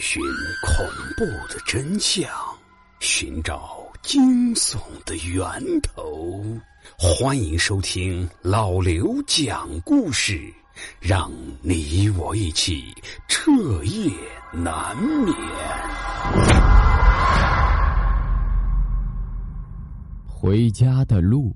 寻恐怖的真相，寻找惊悚的源头。欢迎收听老刘讲故事，让你我一起彻夜难眠。回家的路。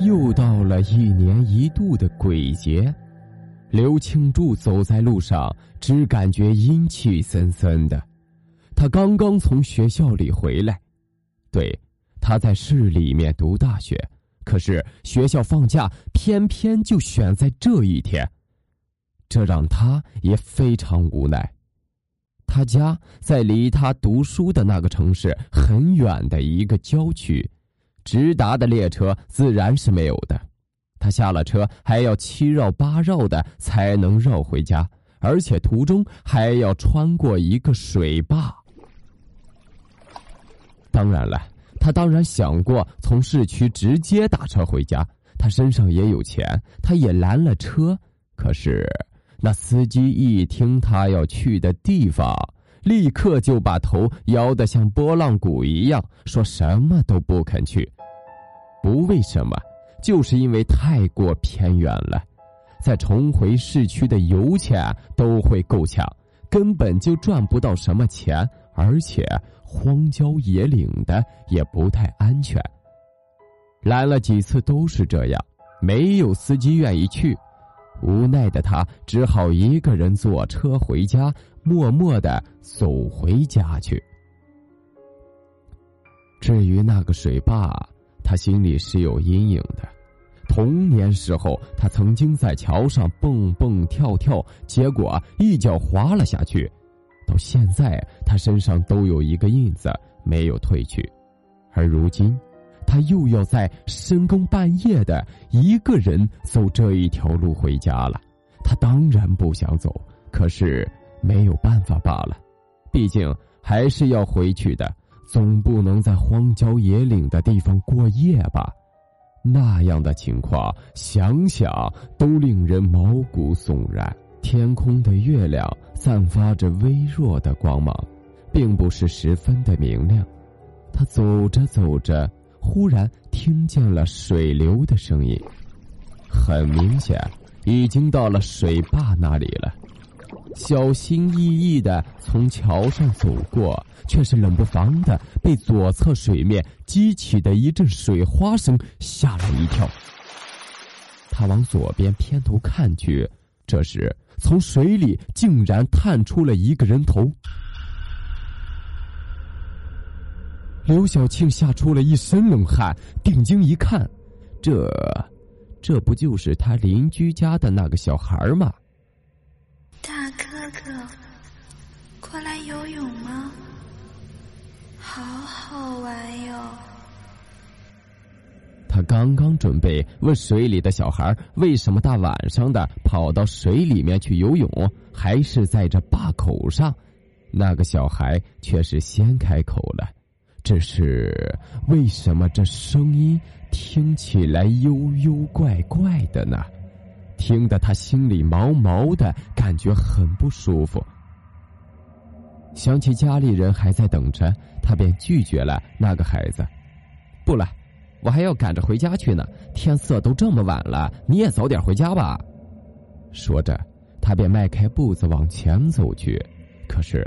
又到了一年一度的鬼节，刘庆柱走在路上，只感觉阴气森森的。他刚刚从学校里回来，对，他在市里面读大学。可是学校放假，偏偏就选在这一天，这让他也非常无奈。他家在离他读书的那个城市很远的一个郊区，直达的列车自然是没有的。他下了车还要七绕八绕的才能绕回家，而且途中还要穿过一个水坝。当然了。他当然想过从市区直接打车回家，他身上也有钱，他也拦了车。可是那司机一听他要去的地方，立刻就把头摇得像拨浪鼓一样，说什么都不肯去。不为什么，就是因为太过偏远了，再重回市区的油钱都会够呛，根本就赚不到什么钱，而且。荒郊野岭的也不太安全。拦了几次都是这样，没有司机愿意去。无奈的他只好一个人坐车回家，默默的走回家去。至于那个水坝，他心里是有阴影的。童年时候，他曾经在桥上蹦蹦跳跳，结果一脚滑了下去。到现在，他身上都有一个印子没有褪去，而如今，他又要在深更半夜的一个人走这一条路回家了。他当然不想走，可是没有办法罢了，毕竟还是要回去的，总不能在荒郊野岭的地方过夜吧？那样的情况，想想都令人毛骨悚然。天空的月亮散发着微弱的光芒，并不是十分的明亮。他走着走着，忽然听见了水流的声音，很明显，已经到了水坝那里了。小心翼翼的从桥上走过，却是冷不防的被左侧水面激起的一阵水花声吓了一跳。他往左边偏头看去，这时。从水里竟然探出了一个人头，刘小庆吓出了一身冷汗，定睛一看，这，这不就是他邻居家的那个小孩吗？大哥哥，过来游泳吗？好好玩哟。他刚刚准备问水里的小孩为什么大晚上的跑到水里面去游泳，还是在这坝口上，那个小孩却是先开口了。只是为什么这声音听起来悠悠怪怪的呢？听得他心里毛毛的，感觉很不舒服。想起家里人还在等着，他便拒绝了那个孩子。不了。我还要赶着回家去呢，天色都这么晚了，你也早点回家吧。说着，他便迈开步子往前走去。可是，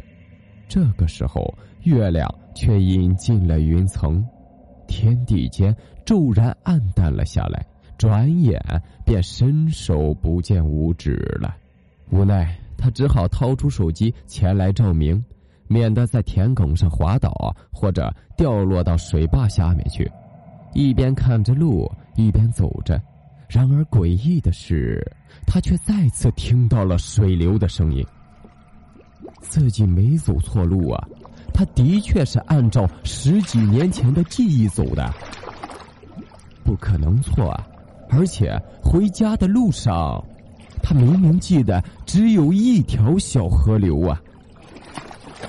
这个时候月亮却隐进了云层，天地间骤然暗淡了下来，转眼便伸手不见五指了。无奈，他只好掏出手机前来照明，免得在田埂上滑倒或者掉落到水坝下面去。一边看着路，一边走着。然而诡异的是，他却再次听到了水流的声音。自己没走错路啊，他的确是按照十几年前的记忆走的，不可能错啊！而且回家的路上，他明明记得只有一条小河流啊。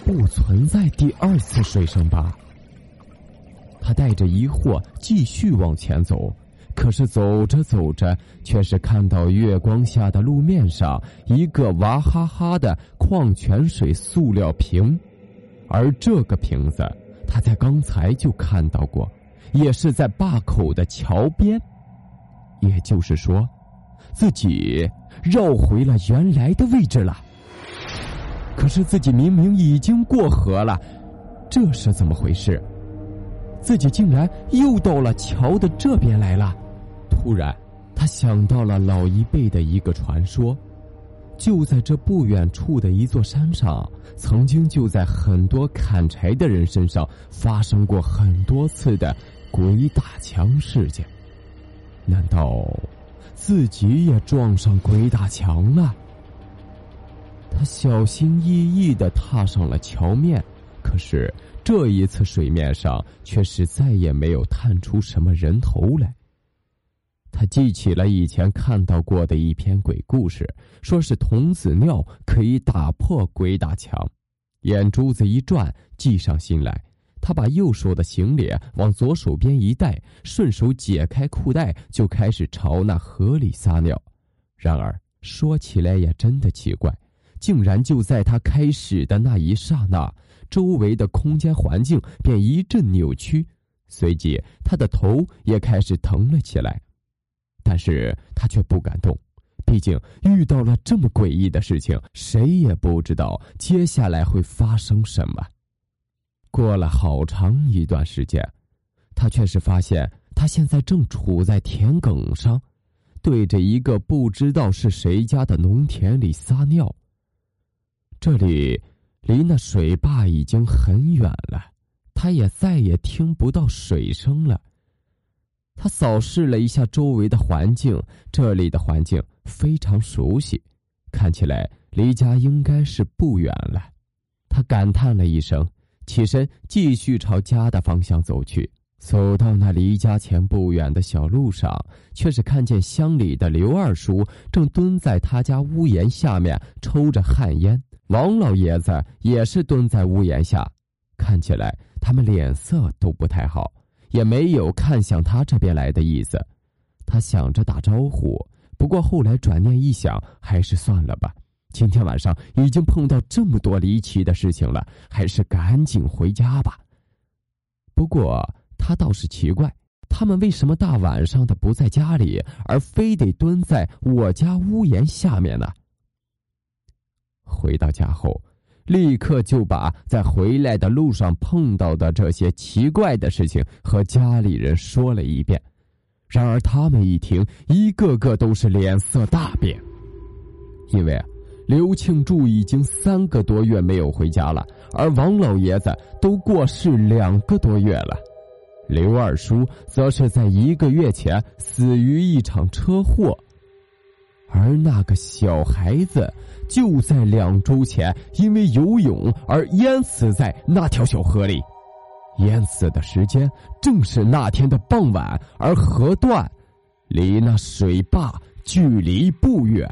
不存在第二次水声吧？他带着疑惑继续往前走，可是走着走着，却是看到月光下的路面上一个娃哈哈的矿泉水塑料瓶，而这个瓶子他在刚才就看到过，也是在坝口的桥边，也就是说，自己绕回了原来的位置了。可是自己明明已经过河了，这是怎么回事？自己竟然又到了桥的这边来了。突然，他想到了老一辈的一个传说：就在这不远处的一座山上，曾经就在很多砍柴的人身上发生过很多次的鬼打墙事件。难道自己也撞上鬼打墙了？他小心翼翼的踏上了桥面，可是。这一次，水面上却是再也没有探出什么人头来。他记起了以前看到过的一篇鬼故事，说是童子尿可以打破鬼打墙。眼珠子一转，计上心来。他把右手的行李往左手边一带，顺手解开裤带，就开始朝那河里撒尿。然而说起来也真的奇怪，竟然就在他开始的那一刹那。周围的空间环境便一阵扭曲，随即他的头也开始疼了起来，但是他却不敢动，毕竟遇到了这么诡异的事情，谁也不知道接下来会发生什么。过了好长一段时间，他却是发现他现在正处在田埂上，对着一个不知道是谁家的农田里撒尿。这里。离那水坝已经很远了，他也再也听不到水声了。他扫视了一下周围的环境，这里的环境非常熟悉，看起来离家应该是不远了。他感叹了一声，起身继续朝家的方向走去。走到那离家前不远的小路上，却是看见乡里的刘二叔正蹲在他家屋檐下面抽着旱烟。王老爷子也是蹲在屋檐下，看起来他们脸色都不太好，也没有看向他这边来的意思。他想着打招呼，不过后来转念一想，还是算了吧。今天晚上已经碰到这么多离奇的事情了，还是赶紧回家吧。不过他倒是奇怪，他们为什么大晚上的不在家里，而非得蹲在我家屋檐下面呢？回到家后，立刻就把在回来的路上碰到的这些奇怪的事情和家里人说了一遍。然而他们一听，一个个都是脸色大变，因为刘庆柱已经三个多月没有回家了，而王老爷子都过世两个多月了，刘二叔则是在一个月前死于一场车祸，而那个小孩子。就在两周前，因为游泳而淹死在那条小河里，淹死的时间正是那天的傍晚，而河段离那水坝距离不远。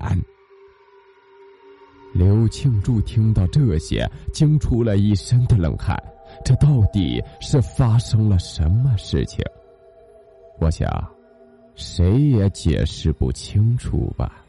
刘庆柱听到这些，惊出了一身的冷汗。这到底是发生了什么事情？我想，谁也解释不清楚吧。